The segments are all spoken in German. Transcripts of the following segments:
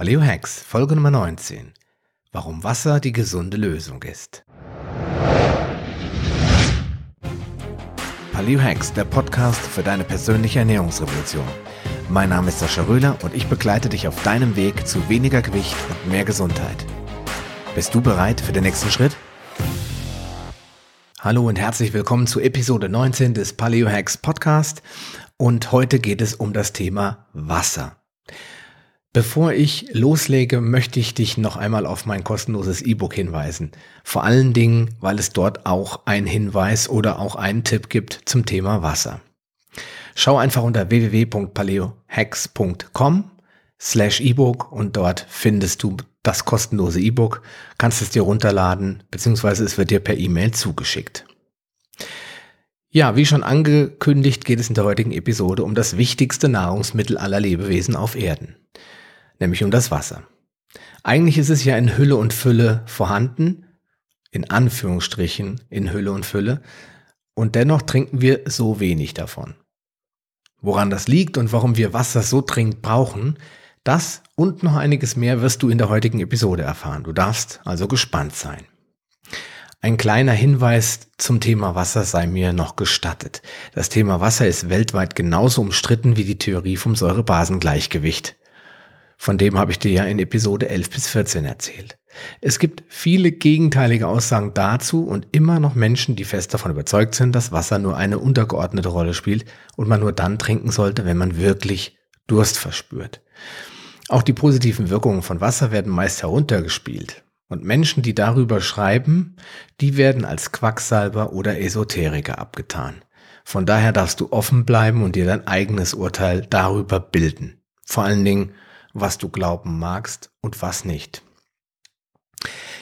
Paleo Hacks, Folge Nummer 19. Warum Wasser die gesunde Lösung ist. Paleo Hacks, der Podcast für deine persönliche Ernährungsrevolution. Mein Name ist Sascha Röhler und ich begleite dich auf deinem Weg zu weniger Gewicht und mehr Gesundheit. Bist du bereit für den nächsten Schritt? Hallo und herzlich willkommen zu Episode 19 des Paleo Hacks Podcast und heute geht es um das Thema Wasser. Bevor ich loslege, möchte ich dich noch einmal auf mein kostenloses E-Book hinweisen. Vor allen Dingen, weil es dort auch einen Hinweis oder auch einen Tipp gibt zum Thema Wasser. Schau einfach unter www.paleohacks.com slash E-Book und dort findest du das kostenlose E-Book, kannst es dir runterladen, beziehungsweise es wird dir per E-Mail zugeschickt. Ja, wie schon angekündigt, geht es in der heutigen Episode um das wichtigste Nahrungsmittel aller Lebewesen auf Erden nämlich um das Wasser. Eigentlich ist es ja in Hülle und Fülle vorhanden, in Anführungsstrichen in Hülle und Fülle, und dennoch trinken wir so wenig davon. Woran das liegt und warum wir Wasser so dringend brauchen, das und noch einiges mehr wirst du in der heutigen Episode erfahren. Du darfst also gespannt sein. Ein kleiner Hinweis zum Thema Wasser sei mir noch gestattet. Das Thema Wasser ist weltweit genauso umstritten wie die Theorie vom Säurebasengleichgewicht. Von dem habe ich dir ja in Episode 11 bis 14 erzählt. Es gibt viele gegenteilige Aussagen dazu und immer noch Menschen, die fest davon überzeugt sind, dass Wasser nur eine untergeordnete Rolle spielt und man nur dann trinken sollte, wenn man wirklich Durst verspürt. Auch die positiven Wirkungen von Wasser werden meist heruntergespielt. Und Menschen, die darüber schreiben, die werden als Quacksalber oder Esoteriker abgetan. Von daher darfst du offen bleiben und dir dein eigenes Urteil darüber bilden. Vor allen Dingen, was du glauben magst und was nicht.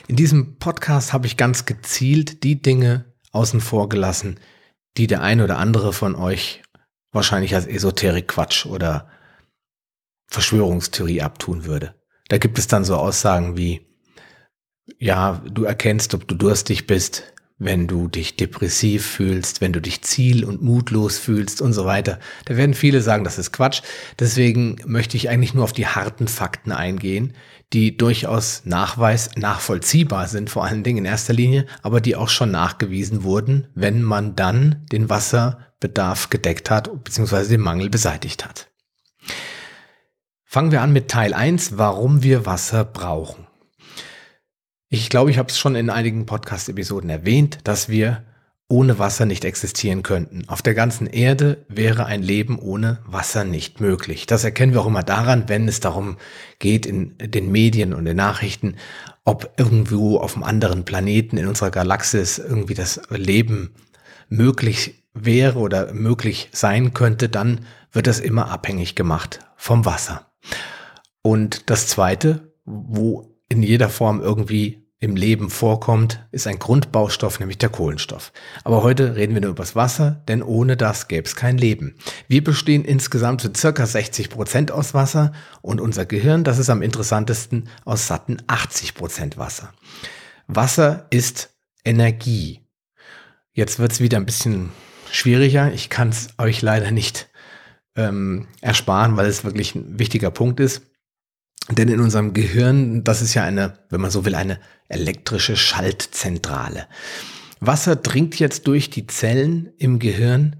In diesem Podcast habe ich ganz gezielt die Dinge außen vor gelassen, die der ein oder andere von euch wahrscheinlich als Esoterik-Quatsch oder Verschwörungstheorie abtun würde. Da gibt es dann so Aussagen wie, ja, du erkennst, ob du durstig bist, wenn du dich depressiv fühlst, wenn du dich ziel- und mutlos fühlst und so weiter. Da werden viele sagen, das ist Quatsch. Deswegen möchte ich eigentlich nur auf die harten Fakten eingehen, die durchaus nachweis, nachvollziehbar sind, vor allen Dingen in erster Linie, aber die auch schon nachgewiesen wurden, wenn man dann den Wasserbedarf gedeckt hat, beziehungsweise den Mangel beseitigt hat. Fangen wir an mit Teil 1, warum wir Wasser brauchen. Ich glaube, ich habe es schon in einigen Podcast-Episoden erwähnt, dass wir ohne Wasser nicht existieren könnten. Auf der ganzen Erde wäre ein Leben ohne Wasser nicht möglich. Das erkennen wir auch immer daran, wenn es darum geht in den Medien und den Nachrichten, ob irgendwo auf einem anderen Planeten in unserer Galaxis irgendwie das Leben möglich wäre oder möglich sein könnte, dann wird das immer abhängig gemacht vom Wasser. Und das Zweite, wo in jeder Form irgendwie im Leben vorkommt, ist ein Grundbaustoff, nämlich der Kohlenstoff. Aber heute reden wir nur über das Wasser, denn ohne das gäbe es kein Leben. Wir bestehen insgesamt zu circa 60 Prozent aus Wasser und unser Gehirn, das ist am interessantesten aus satten 80 Prozent Wasser. Wasser ist Energie. Jetzt wird es wieder ein bisschen schwieriger. Ich kann es euch leider nicht ähm, ersparen, weil es wirklich ein wichtiger Punkt ist. Denn in unserem Gehirn, das ist ja eine, wenn man so will, eine elektrische Schaltzentrale. Wasser dringt jetzt durch die Zellen im Gehirn,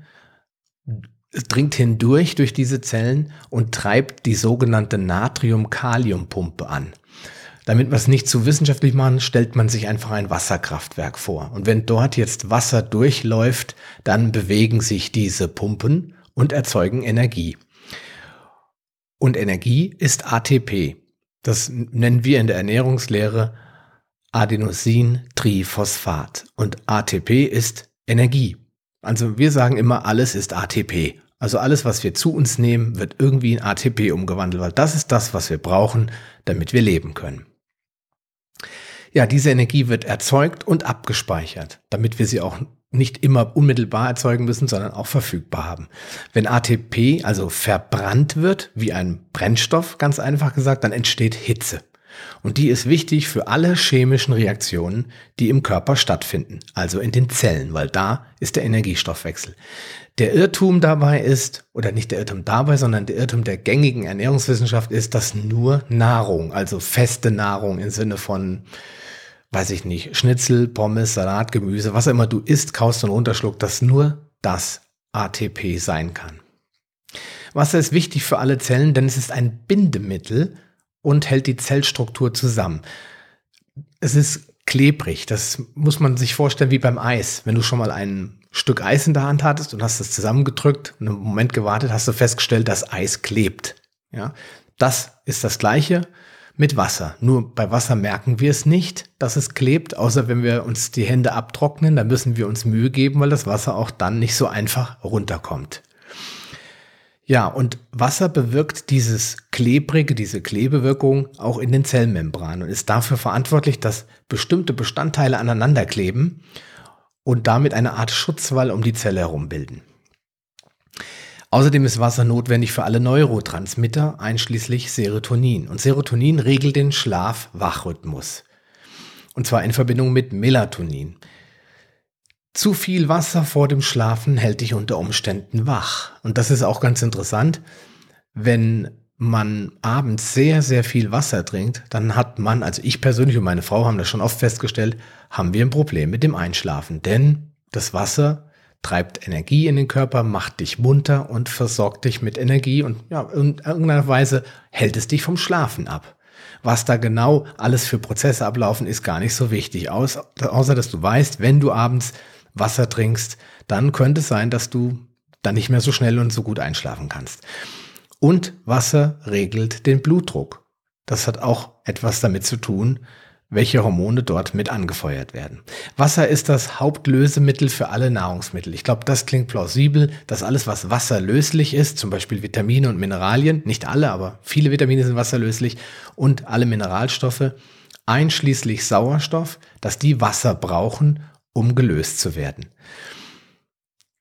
dringt hindurch durch diese Zellen und treibt die sogenannte Natrium-Kalium-Pumpe an. Damit wir es nicht zu wissenschaftlich machen, stellt man sich einfach ein Wasserkraftwerk vor. Und wenn dort jetzt Wasser durchläuft, dann bewegen sich diese Pumpen und erzeugen Energie. Und Energie ist ATP. Das nennen wir in der Ernährungslehre Adenosintriphosphat. Und ATP ist Energie. Also wir sagen immer, alles ist ATP. Also alles, was wir zu uns nehmen, wird irgendwie in ATP umgewandelt, weil das ist das, was wir brauchen, damit wir leben können. Ja, diese Energie wird erzeugt und abgespeichert, damit wir sie auch nicht immer unmittelbar erzeugen müssen, sondern auch verfügbar haben. Wenn ATP also verbrannt wird, wie ein Brennstoff, ganz einfach gesagt, dann entsteht Hitze. Und die ist wichtig für alle chemischen Reaktionen, die im Körper stattfinden, also in den Zellen, weil da ist der Energiestoffwechsel. Der Irrtum dabei ist, oder nicht der Irrtum dabei, sondern der Irrtum der gängigen Ernährungswissenschaft ist, dass nur Nahrung, also feste Nahrung im Sinne von, weiß ich nicht, Schnitzel, Pommes, Salat, Gemüse, was immer du isst, kaust und runterschluckt, dass nur das ATP sein kann. Wasser ist wichtig für alle Zellen, denn es ist ein Bindemittel und hält die Zellstruktur zusammen. Es ist klebrig, das muss man sich vorstellen wie beim Eis. Wenn du schon mal ein Stück Eis in der Hand hattest und hast es zusammengedrückt und einen Moment gewartet, hast du festgestellt, dass Eis klebt. Ja, das ist das Gleiche mit Wasser. Nur bei Wasser merken wir es nicht, dass es klebt, außer wenn wir uns die Hände abtrocknen, dann müssen wir uns Mühe geben, weil das Wasser auch dann nicht so einfach runterkommt. Ja, und Wasser bewirkt dieses Klebrige, diese Klebewirkung auch in den Zellmembranen und ist dafür verantwortlich, dass bestimmte Bestandteile aneinander kleben und damit eine Art Schutzwall um die Zelle herum bilden. Außerdem ist Wasser notwendig für alle Neurotransmitter, einschließlich Serotonin. Und Serotonin regelt den Schlaf-Wach-Rhythmus. Und zwar in Verbindung mit Melatonin. Zu viel Wasser vor dem Schlafen hält dich unter Umständen wach. Und das ist auch ganz interessant. Wenn man abends sehr, sehr viel Wasser trinkt, dann hat man, also ich persönlich und meine Frau haben das schon oft festgestellt, haben wir ein Problem mit dem Einschlafen. Denn das Wasser treibt Energie in den Körper, macht dich munter und versorgt dich mit Energie und ja, in irgendeiner Weise hält es dich vom Schlafen ab. Was da genau alles für Prozesse ablaufen, ist gar nicht so wichtig, außer dass du weißt, wenn du abends Wasser trinkst, dann könnte es sein, dass du dann nicht mehr so schnell und so gut einschlafen kannst. Und Wasser regelt den Blutdruck. Das hat auch etwas damit zu tun, welche Hormone dort mit angefeuert werden. Wasser ist das Hauptlösemittel für alle Nahrungsmittel. Ich glaube, das klingt plausibel, dass alles, was wasserlöslich ist, zum Beispiel Vitamine und Mineralien, nicht alle, aber viele Vitamine sind wasserlöslich und alle Mineralstoffe, einschließlich Sauerstoff, dass die Wasser brauchen, um gelöst zu werden.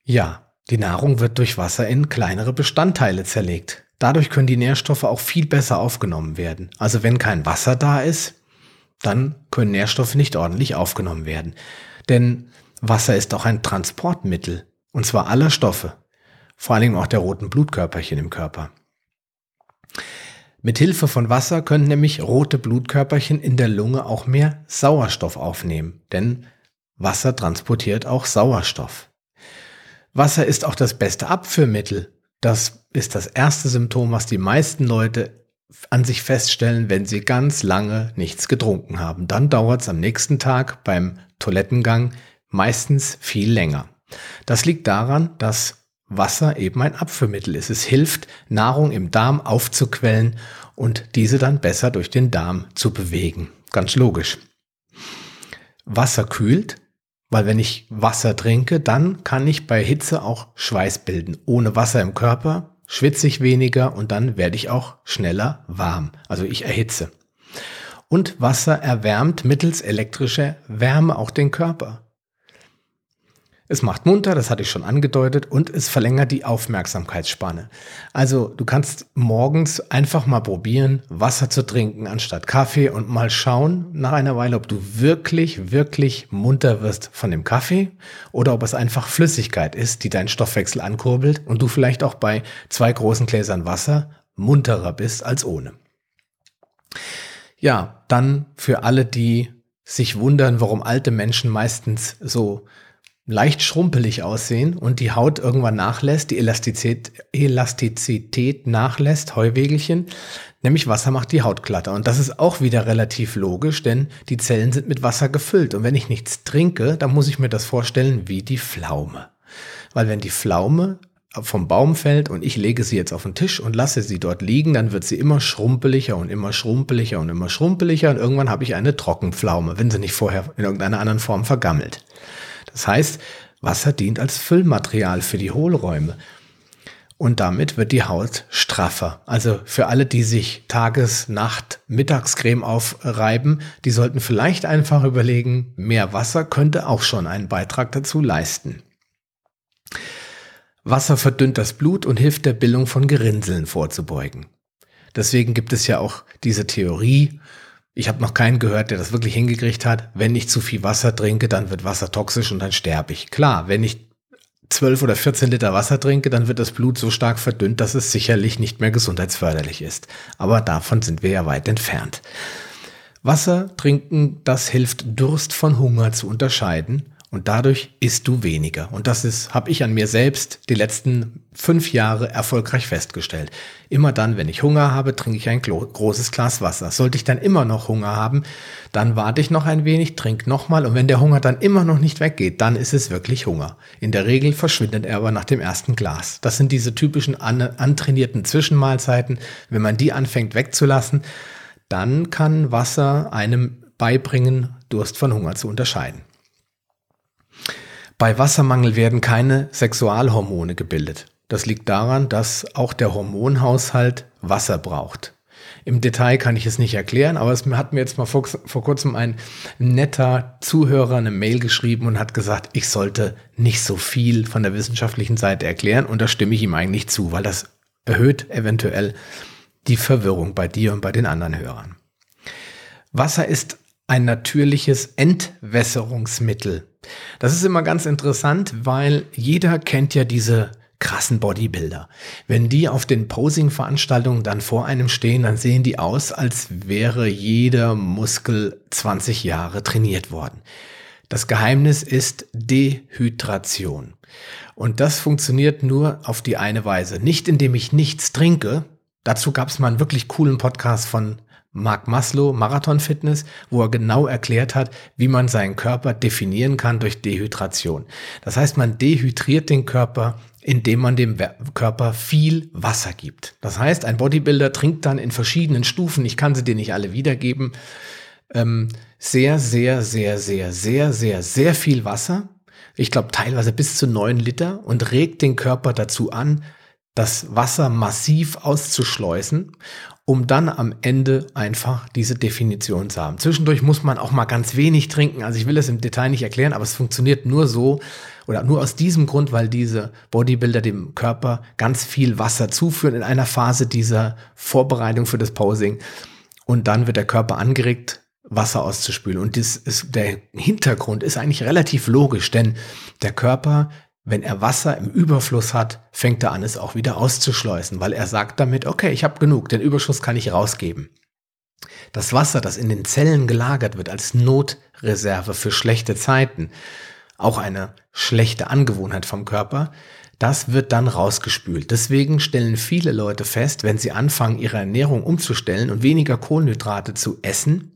Ja, die Nahrung wird durch Wasser in kleinere Bestandteile zerlegt. Dadurch können die Nährstoffe auch viel besser aufgenommen werden. Also wenn kein Wasser da ist, dann können Nährstoffe nicht ordentlich aufgenommen werden. Denn Wasser ist auch ein Transportmittel, und zwar aller Stoffe, vor allem auch der roten Blutkörperchen im Körper. Mit Hilfe von Wasser können nämlich rote Blutkörperchen in der Lunge auch mehr Sauerstoff aufnehmen, denn Wasser transportiert auch Sauerstoff. Wasser ist auch das beste Abführmittel. Das ist das erste Symptom, was die meisten Leute an sich feststellen, wenn sie ganz lange nichts getrunken haben. Dann dauert es am nächsten Tag beim Toilettengang meistens viel länger. Das liegt daran, dass Wasser eben ein Abführmittel ist. Es hilft, Nahrung im Darm aufzuquellen und diese dann besser durch den Darm zu bewegen. Ganz logisch. Wasser kühlt, weil wenn ich Wasser trinke, dann kann ich bei Hitze auch Schweiß bilden. Ohne Wasser im Körper schwitze ich weniger und dann werde ich auch schneller warm. Also ich erhitze. Und Wasser erwärmt mittels elektrischer Wärme auch den Körper. Es macht munter, das hatte ich schon angedeutet, und es verlängert die Aufmerksamkeitsspanne. Also du kannst morgens einfach mal probieren, Wasser zu trinken anstatt Kaffee und mal schauen nach einer Weile, ob du wirklich, wirklich munter wirst von dem Kaffee oder ob es einfach Flüssigkeit ist, die deinen Stoffwechsel ankurbelt und du vielleicht auch bei zwei großen Gläsern Wasser munterer bist als ohne. Ja, dann für alle, die sich wundern, warum alte Menschen meistens so leicht schrumpelig aussehen und die Haut irgendwann nachlässt, die Elastizität, Elastizität nachlässt, Heuwegelchen, nämlich Wasser macht die Haut glatter. Und das ist auch wieder relativ logisch, denn die Zellen sind mit Wasser gefüllt. Und wenn ich nichts trinke, dann muss ich mir das vorstellen wie die Pflaume. Weil wenn die Pflaume vom Baum fällt und ich lege sie jetzt auf den Tisch und lasse sie dort liegen, dann wird sie immer schrumpeliger und immer schrumpeliger und immer schrumpeliger und irgendwann habe ich eine Trockenpflaume, wenn sie nicht vorher in irgendeiner anderen Form vergammelt. Das heißt, Wasser dient als Füllmaterial für die Hohlräume. Und damit wird die Haut straffer. Also für alle, die sich Tages-, Nacht-, Mittagscreme aufreiben, die sollten vielleicht einfach überlegen, mehr Wasser könnte auch schon einen Beitrag dazu leisten. Wasser verdünnt das Blut und hilft der Bildung von Gerinnseln vorzubeugen. Deswegen gibt es ja auch diese Theorie, Ich habe noch keinen gehört, der das wirklich hingekriegt hat. Wenn ich zu viel Wasser trinke, dann wird Wasser toxisch und dann sterbe ich. Klar, wenn ich 12 oder 14 Liter Wasser trinke, dann wird das Blut so stark verdünnt, dass es sicherlich nicht mehr gesundheitsförderlich ist. Aber davon sind wir ja weit entfernt. Wasser trinken, das hilft Durst von Hunger zu unterscheiden und dadurch isst du weniger. Und das ist, habe ich an mir selbst die letzten fünf Jahre erfolgreich festgestellt. Immer dann, wenn ich Hunger habe, trinke ich ein großes Glas Wasser. Sollte ich dann immer noch Hunger haben, dann warte ich noch ein wenig, trinke nochmal und wenn der Hunger dann immer noch nicht weggeht, dann ist es wirklich Hunger. In der Regel verschwindet er aber nach dem ersten Glas. Das sind diese typischen an, antrainierten Zwischenmahlzeiten. Wenn man die anfängt wegzulassen, dann kann Wasser einem beibringen, Durst von Hunger zu unterscheiden. Bei Wassermangel werden keine Sexualhormone gebildet. Das liegt daran, dass auch der Hormonhaushalt Wasser braucht. Im Detail kann ich es nicht erklären, aber es hat mir jetzt mal vor, vor, kurzem ein netter Zuhörer eine Mail geschrieben und hat gesagt, ich sollte nicht so viel von der wissenschaftlichen Seite erklären und da stimme ich ihm eigentlich zu, weil das erhöht eventuell die Verwirrung bei dir und bei den anderen Hörern. Wasser ist ein natürliches Entwässerungsmittel. Das ist immer ganz interessant, weil jeder kennt ja diese krassen Bodybuilder. Wenn die auf den Posing-Veranstaltungen dann vor einem stehen, dann sehen die aus, als wäre jeder Muskel 20 Jahre trainiert worden. Das Geheimnis ist Dehydration. Und das funktioniert nur auf die eine Weise. Nicht indem ich nichts trinke. Dazu gab es mal einen wirklich coolen Podcast von Mark Maslow, Marathon Fitness, wo er genau erklärt hat, wie man seinen Körper definieren kann durch Dehydration. Das heißt, man dehydriert den Körper, indem man dem Körper viel Wasser gibt. Das heißt, ein Bodybuilder trinkt dann in verschiedenen Stufen, ich kann sie dir nicht alle wiedergeben, ähm, sehr, sehr, sehr, sehr, sehr, sehr, sehr viel Wasser. Ich glaube teilweise bis zu neun Liter und regt den Körper dazu an, das Wasser massiv auszuschleusen um dann am Ende einfach diese Definition zu haben. Zwischendurch muss man auch mal ganz wenig trinken. Also ich will es im Detail nicht erklären, aber es funktioniert nur so oder nur aus diesem Grund, weil diese Bodybuilder dem Körper ganz viel Wasser zuführen in einer Phase dieser Vorbereitung für das Posing. Und dann wird der Körper angeregt, Wasser auszuspülen. Und das ist, der Hintergrund ist eigentlich relativ logisch, denn der Körper wenn er Wasser im Überfluss hat, fängt er an, es auch wieder auszuschleusen, weil er sagt damit, okay, ich habe genug, den Überschuss kann ich rausgeben. Das Wasser, das in den Zellen gelagert wird als Notreserve für schlechte Zeiten, auch eine schlechte Angewohnheit vom Körper, das wird dann rausgespült. Deswegen stellen viele Leute fest, wenn sie anfangen, ihre Ernährung umzustellen und weniger Kohlenhydrate zu essen,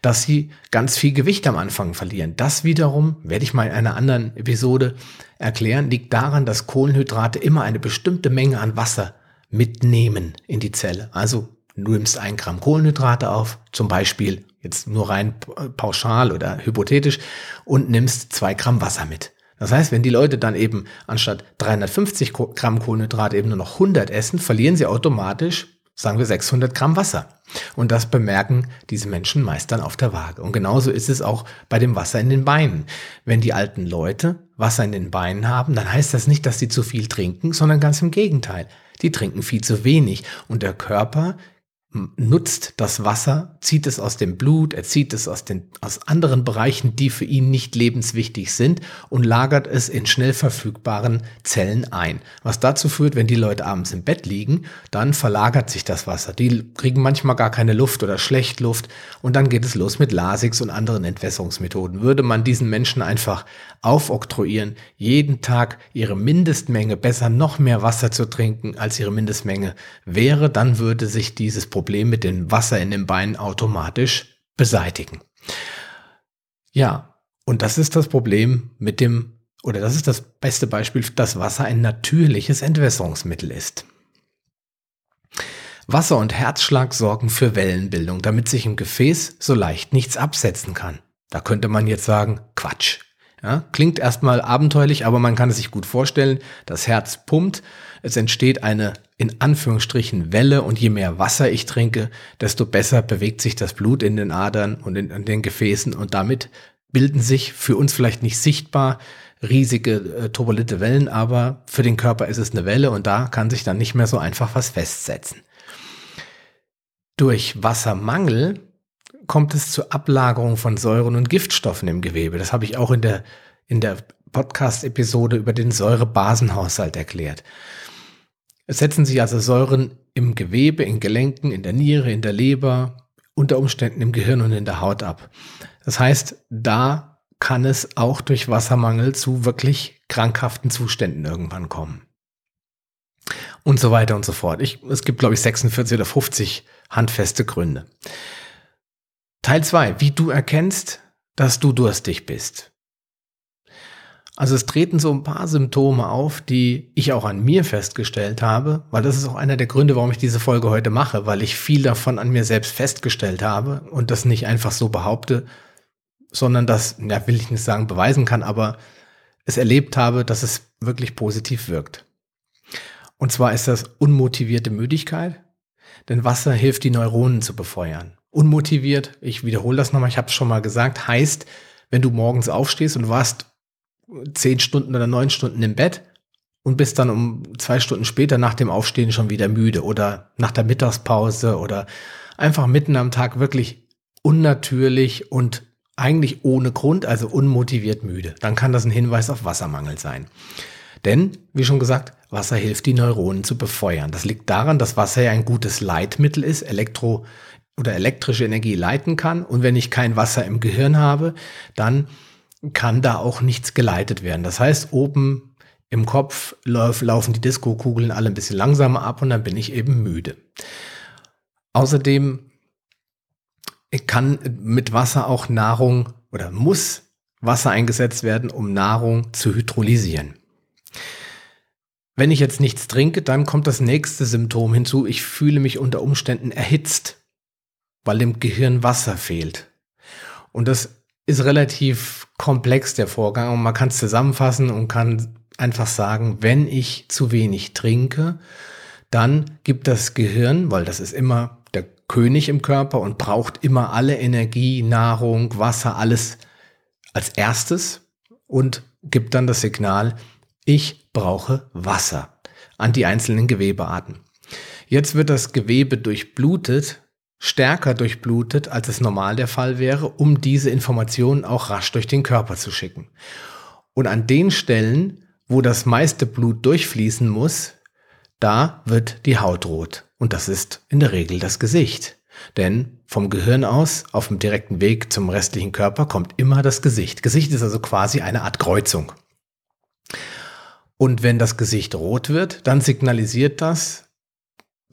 dass sie ganz viel Gewicht am Anfang verlieren. Das wiederum, werde ich mal in einer anderen Episode erklären, liegt daran, dass Kohlenhydrate immer eine bestimmte Menge an Wasser mitnehmen in die Zelle. Also du nimmst ein Gramm Kohlenhydrate auf, zum Beispiel jetzt nur rein pauschal oder hypothetisch, und nimmst zwei Gramm Wasser mit. Das heißt, wenn die Leute dann eben anstatt 350 Gramm Kohlenhydrate eben nur noch 100 essen, verlieren sie automatisch sagen wir 600 Gramm Wasser. Und das bemerken diese Menschen meist dann auf der Waage. Und genauso ist es auch bei dem Wasser in den Beinen. Wenn die alten Leute Wasser in den Beinen haben, dann heißt das nicht, dass sie zu viel trinken, sondern ganz im Gegenteil. Die trinken viel zu wenig. Und der Körper nutzt das Wasser, zieht es aus dem Blut, er zieht es aus, den, aus anderen Bereichen, die für ihn nicht lebenswichtig sind und lagert es in schnell verfügbaren Zellen ein. Was dazu führt, wenn die Leute abends im Bett liegen, dann verlagert sich das Wasser. Die kriegen manchmal gar keine Luft oder schlecht Luft und dann geht es los mit Lasix und anderen Entwässerungsmethoden. Würde man diesen Menschen einfach aufoktroyieren, jeden Tag ihre Mindestmenge, besser noch mehr Wasser zu trinken, als ihre Mindestmenge wäre, dann würde sich dieses Problem mit dem Wasser in den Beinen automatisch beseitigen. Ja, und das ist das Problem mit dem, oder das ist das beste Beispiel, dass Wasser ein natürliches Entwässerungsmittel ist. Wasser und Herzschlag sorgen für Wellenbildung, damit sich im Gefäß so leicht nichts absetzen kann. Da könnte man jetzt sagen, Quatsch. Ja, klingt erstmal abenteuerlich, aber man kann es sich gut vorstellen. Das Herz pumpt, es entsteht eine in Anführungsstrichen Welle und je mehr Wasser ich trinke, desto besser bewegt sich das Blut in den Adern und in, in den Gefäßen und damit bilden sich für uns vielleicht nicht sichtbar riesige äh, turbulente Wellen, aber für den Körper ist es eine Welle und da kann sich dann nicht mehr so einfach was festsetzen. Durch Wassermangel kommt es zur Ablagerung von Säuren und Giftstoffen im Gewebe. Das habe ich auch in der, in der Podcast-Episode über den Säurebasenhaushalt erklärt. Setzen sich also Säuren im Gewebe, in Gelenken, in der Niere, in der Leber, unter Umständen im Gehirn und in der Haut ab. Das heißt, da kann es auch durch Wassermangel zu wirklich krankhaften Zuständen irgendwann kommen. Und so weiter und so fort. Ich, es gibt, glaube ich, 46 oder 50 handfeste Gründe. Teil 2. Wie du erkennst, dass du durstig bist. Also es treten so ein paar Symptome auf, die ich auch an mir festgestellt habe, weil das ist auch einer der Gründe, warum ich diese Folge heute mache, weil ich viel davon an mir selbst festgestellt habe und das nicht einfach so behaupte, sondern das, ja, will ich nicht sagen, beweisen kann, aber es erlebt habe, dass es wirklich positiv wirkt. Und zwar ist das unmotivierte Müdigkeit, denn Wasser hilft, die Neuronen zu befeuern. Unmotiviert, ich wiederhole das nochmal, ich habe es schon mal gesagt, heißt, wenn du morgens aufstehst und warst zehn Stunden oder neun Stunden im Bett und bist dann um zwei Stunden später nach dem Aufstehen schon wieder müde oder nach der Mittagspause oder einfach mitten am Tag wirklich unnatürlich und eigentlich ohne Grund, also unmotiviert müde. Dann kann das ein Hinweis auf Wassermangel sein. Denn, wie schon gesagt, Wasser hilft, die Neuronen zu befeuern. Das liegt daran, dass Wasser ja ein gutes Leitmittel ist, Elektro- oder elektrische Energie leiten kann. Und wenn ich kein Wasser im Gehirn habe, dann kann da auch nichts geleitet werden. Das heißt, oben im Kopf lauf, laufen die Disco-Kugeln alle ein bisschen langsamer ab und dann bin ich eben müde. Außerdem kann mit Wasser auch Nahrung oder muss Wasser eingesetzt werden, um Nahrung zu hydrolysieren. Wenn ich jetzt nichts trinke, dann kommt das nächste Symptom hinzu. Ich fühle mich unter Umständen erhitzt, weil dem Gehirn Wasser fehlt. Und das ist relativ komplex, der Vorgang. Und man kann es zusammenfassen und kann einfach sagen, wenn ich zu wenig trinke, dann gibt das Gehirn, weil das ist immer der König im Körper und braucht immer alle Energie, Nahrung, Wasser, alles als erstes und gibt dann das Signal, ich brauche Wasser an die einzelnen Gewebearten. Jetzt wird das Gewebe durchblutet stärker durchblutet, als es normal der Fall wäre, um diese Informationen auch rasch durch den Körper zu schicken. Und an den Stellen, wo das meiste Blut durchfließen muss, da wird die Haut rot. Und das ist in der Regel das Gesicht. Denn vom Gehirn aus, auf dem direkten Weg zum restlichen Körper, kommt immer das Gesicht. Gesicht ist also quasi eine Art Kreuzung. Und wenn das Gesicht rot wird, dann signalisiert das,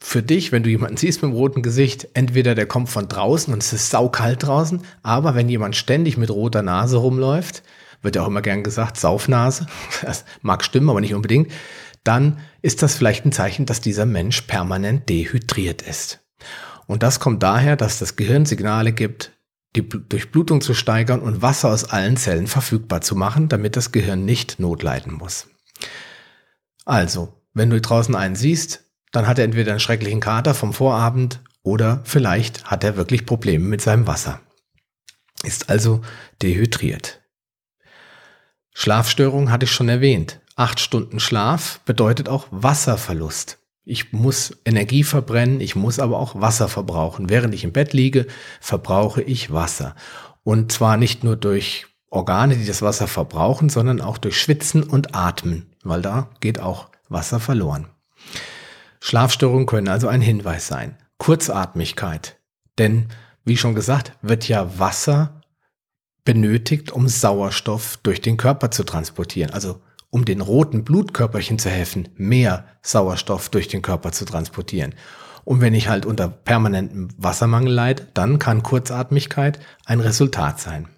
für dich, wenn du jemanden siehst mit roten Gesicht, entweder der kommt von draußen und es ist saukalt draußen, aber wenn jemand ständig mit roter Nase rumläuft, wird ja auch immer gern gesagt, Saufnase, das mag stimmen, aber nicht unbedingt, dann ist das vielleicht ein Zeichen, dass dieser Mensch permanent dehydriert ist. Und das kommt daher, dass das Gehirn Signale gibt, die Durchblutung zu steigern und Wasser aus allen Zellen verfügbar zu machen, damit das Gehirn nicht notleiden muss. Also, wenn du draußen einen siehst, dann hat er entweder einen schrecklichen Kater vom Vorabend oder vielleicht hat er wirklich Probleme mit seinem Wasser. Ist also dehydriert. Schlafstörung hatte ich schon erwähnt. Acht Stunden Schlaf bedeutet auch Wasserverlust. Ich muss Energie verbrennen, ich muss aber auch Wasser verbrauchen. Während ich im Bett liege, verbrauche ich Wasser. Und zwar nicht nur durch Organe, die das Wasser verbrauchen, sondern auch durch Schwitzen und Atmen, weil da geht auch Wasser verloren. Schlafstörungen können also ein Hinweis sein. Kurzatmigkeit. Denn, wie schon gesagt, wird ja Wasser benötigt, um Sauerstoff durch den Körper zu transportieren. Also um den roten Blutkörperchen zu helfen, mehr Sauerstoff durch den Körper zu transportieren. Und wenn ich halt unter permanentem Wassermangel leide, dann kann Kurzatmigkeit ein Resultat sein.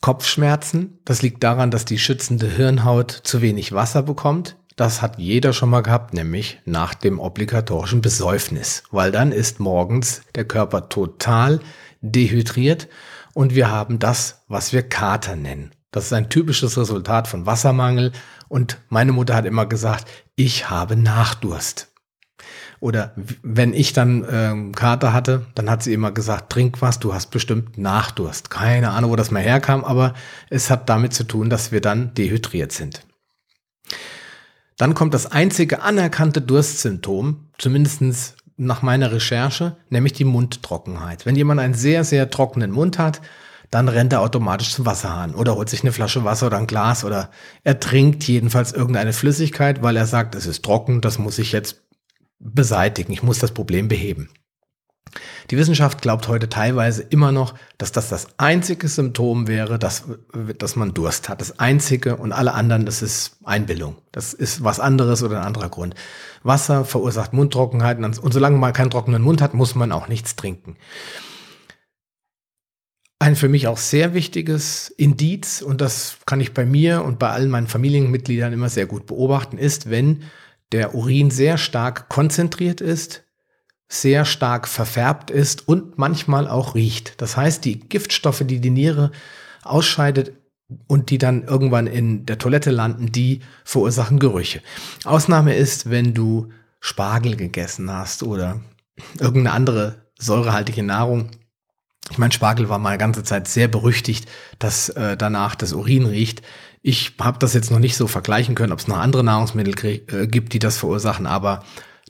Kopfschmerzen, das liegt daran, dass die schützende Hirnhaut zu wenig Wasser bekommt. Das hat jeder schon mal gehabt, nämlich nach dem obligatorischen Besäufnis, weil dann ist morgens der Körper total dehydriert und wir haben das, was wir Kater nennen. Das ist ein typisches Resultat von Wassermangel und meine Mutter hat immer gesagt, ich habe Nachdurst. Oder wenn ich dann ähm, Kater hatte, dann hat sie immer gesagt, trink was, du hast bestimmt Nachdurst. Keine Ahnung, wo das mal herkam, aber es hat damit zu tun, dass wir dann dehydriert sind. Dann kommt das einzige anerkannte Durstsymptom, zumindestens nach meiner Recherche, nämlich die Mundtrockenheit. Wenn jemand einen sehr, sehr trockenen Mund hat, dann rennt er automatisch zum Wasserhahn oder holt sich eine Flasche Wasser oder ein Glas oder er trinkt jedenfalls irgendeine Flüssigkeit, weil er sagt, es ist trocken, das muss ich jetzt beseitigen, ich muss das Problem beheben. Die Wissenschaft glaubt heute teilweise immer noch, dass das das einzige Symptom wäre, dass, dass man Durst hat. Das einzige und alle anderen, das ist Einbildung. Das ist was anderes oder ein anderer Grund. Wasser verursacht Mundtrockenheit und solange man keinen trockenen Mund hat, muss man auch nichts trinken. Ein für mich auch sehr wichtiges Indiz, und das kann ich bei mir und bei allen meinen Familienmitgliedern immer sehr gut beobachten, ist, wenn der Urin sehr stark konzentriert ist, sehr stark verfärbt ist und manchmal auch riecht. Das heißt, die Giftstoffe, die die Niere ausscheidet und die dann irgendwann in der Toilette landen, die verursachen Gerüche. Ausnahme ist, wenn du Spargel gegessen hast oder irgendeine andere säurehaltige Nahrung. Ich meine, Spargel war mal ganze Zeit sehr berüchtigt, dass äh, danach das Urin riecht. Ich habe das jetzt noch nicht so vergleichen können, ob es noch andere Nahrungsmittel äh, gibt, die das verursachen, aber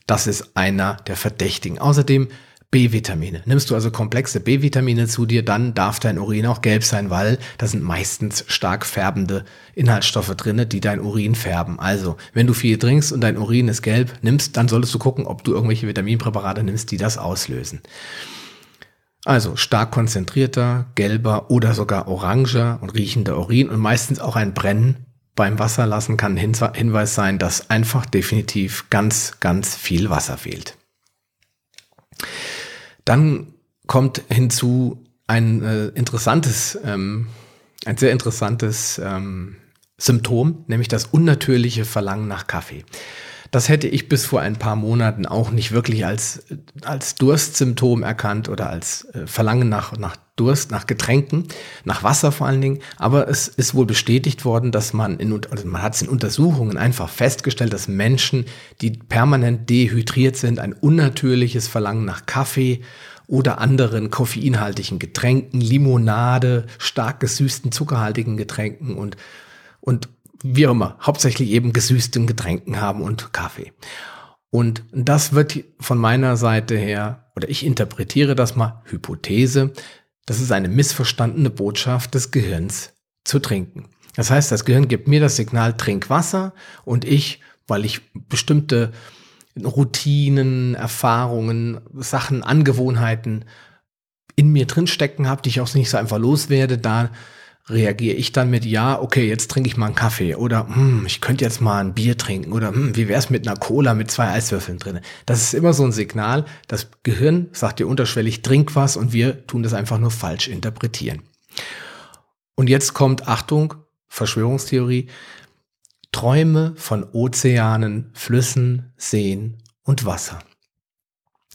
das ist einer der Verdächtigen. Außerdem B-Vitamine. Nimmst du also komplexe B-Vitamine zu dir, dann darf dein Urin auch gelb sein, weil da sind meistens stark färbende Inhaltsstoffe drinne, die dein Urin färben. Also, wenn du viel trinkst und dein Urin ist gelb nimmst, dann solltest du gucken, ob du irgendwelche Vitaminpräparate nimmst, die das auslösen. Also stark konzentrierter, gelber oder sogar oranger und riechender Urin und meistens auch ein Brennen beim Wasserlassen kann ein Hinweis sein, dass einfach definitiv ganz, ganz viel Wasser fehlt. Dann kommt hinzu ein äh, interessantes, ähm, ein sehr interessantes ähm, Symptom, nämlich das unnatürliche Verlangen nach Kaffee. Das hätte ich bis vor ein paar Monaten auch nicht wirklich als, als Durstsymptom erkannt oder als äh, Verlangen nach, nach Durst, nach Getränken, nach Wasser vor allen Dingen. Aber es ist wohl bestätigt worden, dass man in, also man hat es in Untersuchungen einfach festgestellt, dass Menschen, die permanent dehydriert sind, ein unnatürliches Verlangen nach Kaffee oder anderen koffeinhaltigen Getränken, Limonade, stark gesüßten, zuckerhaltigen Getränken und, und wie auch immer, hauptsächlich eben gesüßten Getränken haben und Kaffee. Und das wird von meiner Seite her, oder ich interpretiere das mal, Hypothese, das ist eine missverstandene Botschaft des Gehirns zu trinken. Das heißt, das Gehirn gibt mir das Signal, trink Wasser und ich, weil ich bestimmte Routinen, Erfahrungen, Sachen, Angewohnheiten in mir drinstecken habe, die ich auch nicht so einfach loswerde, da reagiere ich dann mit, ja, okay, jetzt trinke ich mal einen Kaffee oder hm, ich könnte jetzt mal ein Bier trinken oder hm, wie wär's mit einer Cola mit zwei Eiswürfeln drin. Das ist immer so ein Signal. Das Gehirn sagt dir unterschwellig, trink was und wir tun das einfach nur falsch interpretieren. Und jetzt kommt, Achtung, Verschwörungstheorie, Träume von Ozeanen, Flüssen, Seen und Wasser.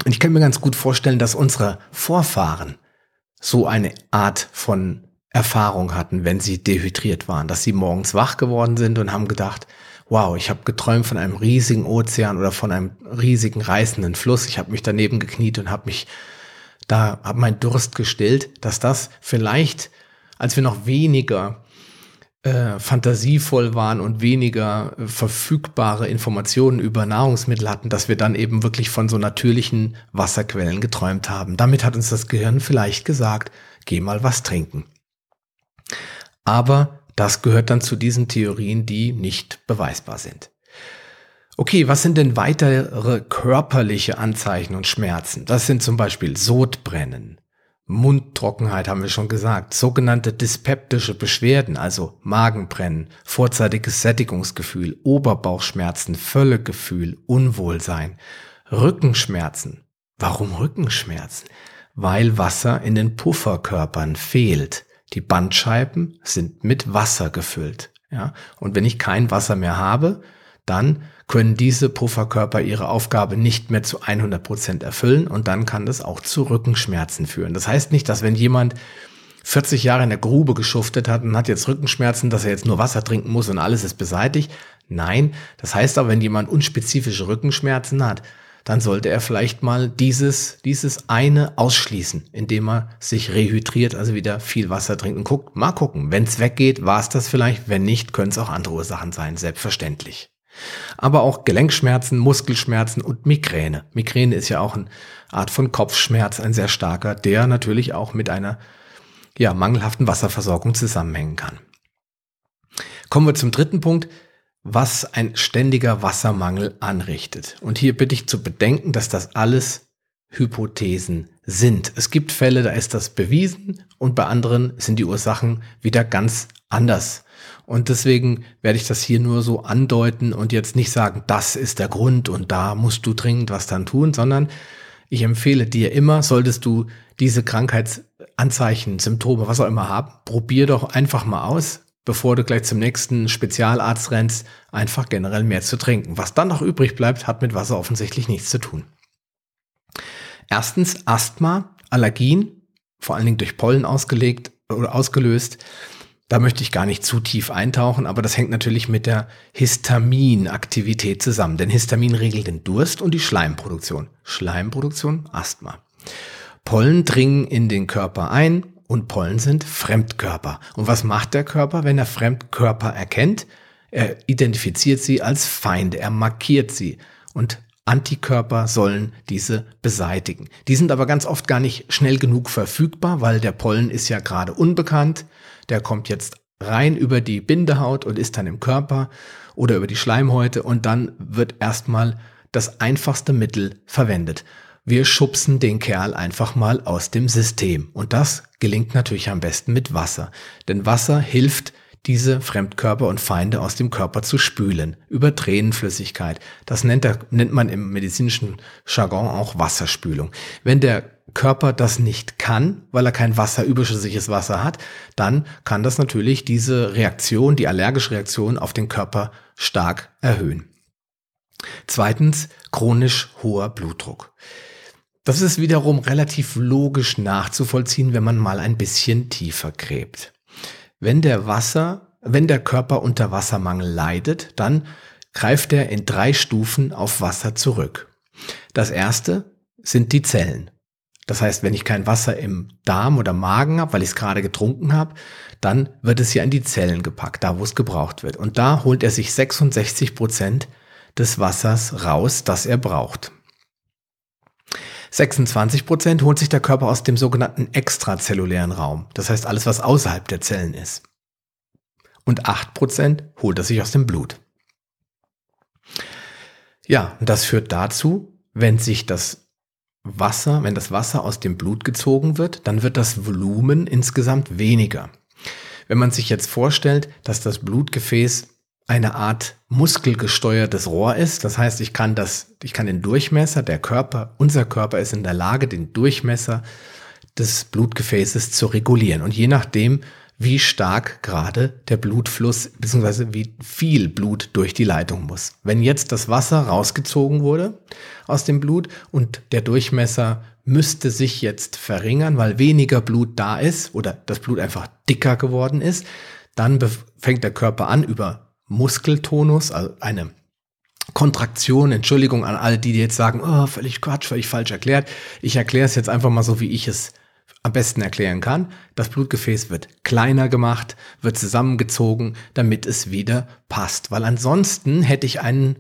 Und ich kann mir ganz gut vorstellen, dass unsere Vorfahren so eine Art von Erfahrung hatten, wenn sie dehydriert waren, dass sie morgens wach geworden sind und haben gedacht, wow, ich habe geträumt von einem riesigen Ozean oder von einem riesigen reißenden Fluss. Ich habe mich daneben gekniet und habe mich da, habe meinen Durst gestillt, dass das vielleicht, als wir noch weniger äh, fantasievoll waren und weniger äh, verfügbare Informationen über Nahrungsmittel hatten, dass wir dann eben wirklich von so natürlichen Wasserquellen geträumt haben. Damit hat uns das Gehirn vielleicht gesagt, geh mal was trinken. Aber das gehört dann zu diesen Theorien, die nicht beweisbar sind. Okay, was sind denn weitere körperliche Anzeichen und Schmerzen? Das sind zum Beispiel Sodbrennen, Mundtrockenheit haben wir schon gesagt, sogenannte dyspeptische Beschwerden, also Magenbrennen, vorzeitiges Sättigungsgefühl, Oberbauchschmerzen, Völlegefühl, Unwohlsein, Rückenschmerzen. Warum Rückenschmerzen? Weil Wasser in den Pufferkörpern fehlt. Die Bandscheiben sind mit Wasser gefüllt. Ja? Und wenn ich kein Wasser mehr habe, dann können diese Pufferkörper ihre Aufgabe nicht mehr zu 100 Prozent erfüllen und dann kann das auch zu Rückenschmerzen führen. Das heißt nicht, dass wenn jemand 40 Jahre in der Grube geschuftet hat und hat jetzt Rückenschmerzen, dass er jetzt nur Wasser trinken muss und alles ist beseitigt. Nein, das heißt aber, wenn jemand unspezifische Rückenschmerzen hat, dann sollte er vielleicht mal dieses, dieses eine ausschließen, indem er sich rehydriert, also wieder viel Wasser trinkt und guckt, mal gucken. Wenn es weggeht, war es das vielleicht. Wenn nicht, können es auch andere Ursachen sein, selbstverständlich. Aber auch Gelenkschmerzen, Muskelschmerzen und Migräne. Migräne ist ja auch eine Art von Kopfschmerz, ein sehr starker, der natürlich auch mit einer ja, mangelhaften Wasserversorgung zusammenhängen kann. Kommen wir zum dritten Punkt, was ein ständiger Wassermangel anrichtet. Und hier bitte ich zu bedenken, dass das alles Hypothesen sind. Es gibt Fälle, da ist das bewiesen und bei anderen sind die Ursachen wieder ganz anders. Und deswegen werde ich das hier nur so andeuten und jetzt nicht sagen, das ist der Grund und da musst du dringend was dann tun, sondern ich empfehle dir immer, solltest du diese Krankheitsanzeichen, Symptome, was auch immer haben, probier doch einfach mal aus, bevor du gleich zum nächsten Spezialarzt rennst, einfach generell mehr zu trinken. Was dann noch übrig bleibt, hat mit Wasser offensichtlich nichts zu tun. Erstens Asthma, Allergien, vor allen Dingen durch Pollen ausgelegt oder ausgelöst. Da möchte ich gar nicht zu tief eintauchen, aber das hängt natürlich mit der Histaminaktivität zusammen. Denn Histamin regelt den Durst und die Schleimproduktion. Schleimproduktion, Asthma. Pollen dringen in den Körper ein und Pollen sind Fremdkörper. Und was macht der Körper, wenn er Fremdkörper erkennt? Er identifiziert sie als Feinde, er markiert sie. Und Antikörper sollen diese beseitigen. Die sind aber ganz oft gar nicht schnell genug verfügbar, weil der Pollen ist ja gerade unbekannt. Der kommt jetzt rein über die Bindehaut und ist dann im Körper oder über die Schleimhäute und dann wird erstmal das einfachste Mittel verwendet. Wir schubsen den Kerl einfach mal aus dem System. Und das gelingt natürlich am besten mit Wasser. Denn Wasser hilft diese Fremdkörper und Feinde aus dem Körper zu spülen, über Tränenflüssigkeit. Das nennt, er, nennt man im medizinischen Jargon auch Wasserspülung. Wenn der Körper das nicht kann, weil er kein Wasser, überschüssiges Wasser hat, dann kann das natürlich diese Reaktion, die allergische Reaktion auf den Körper stark erhöhen. Zweitens, chronisch hoher Blutdruck. Das ist wiederum relativ logisch nachzuvollziehen, wenn man mal ein bisschen tiefer gräbt. Wenn der Wasser, wenn der Körper unter Wassermangel leidet, dann greift er in drei Stufen auf Wasser zurück. Das erste sind die Zellen. Das heißt, wenn ich kein Wasser im Darm oder Magen habe, weil ich es gerade getrunken habe, dann wird es ja in die Zellen gepackt, da wo es gebraucht wird. Und da holt er sich 66 Prozent des Wassers raus, das er braucht. 26 Prozent holt sich der Körper aus dem sogenannten extrazellulären Raum. Das heißt alles, was außerhalb der Zellen ist. Und 8 Prozent holt er sich aus dem Blut. Ja, und das führt dazu, wenn sich das Wasser, wenn das Wasser aus dem Blut gezogen wird, dann wird das Volumen insgesamt weniger. Wenn man sich jetzt vorstellt, dass das Blutgefäß eine Art muskelgesteuertes Rohr ist. Das heißt, ich kann das, ich kann den Durchmesser, der Körper, unser Körper ist in der Lage, den Durchmesser des Blutgefäßes zu regulieren. Und je nachdem, wie stark gerade der Blutfluss bzw. wie viel Blut durch die Leitung muss. Wenn jetzt das Wasser rausgezogen wurde aus dem Blut und der Durchmesser müsste sich jetzt verringern, weil weniger Blut da ist oder das Blut einfach dicker geworden ist, dann fängt der Körper an, über Muskeltonus, also eine Kontraktion, Entschuldigung an alle, die jetzt sagen, oh, völlig Quatsch, völlig falsch erklärt. Ich erkläre es jetzt einfach mal so, wie ich es am besten erklären kann. Das Blutgefäß wird kleiner gemacht, wird zusammengezogen, damit es wieder passt. Weil ansonsten hätte ich einen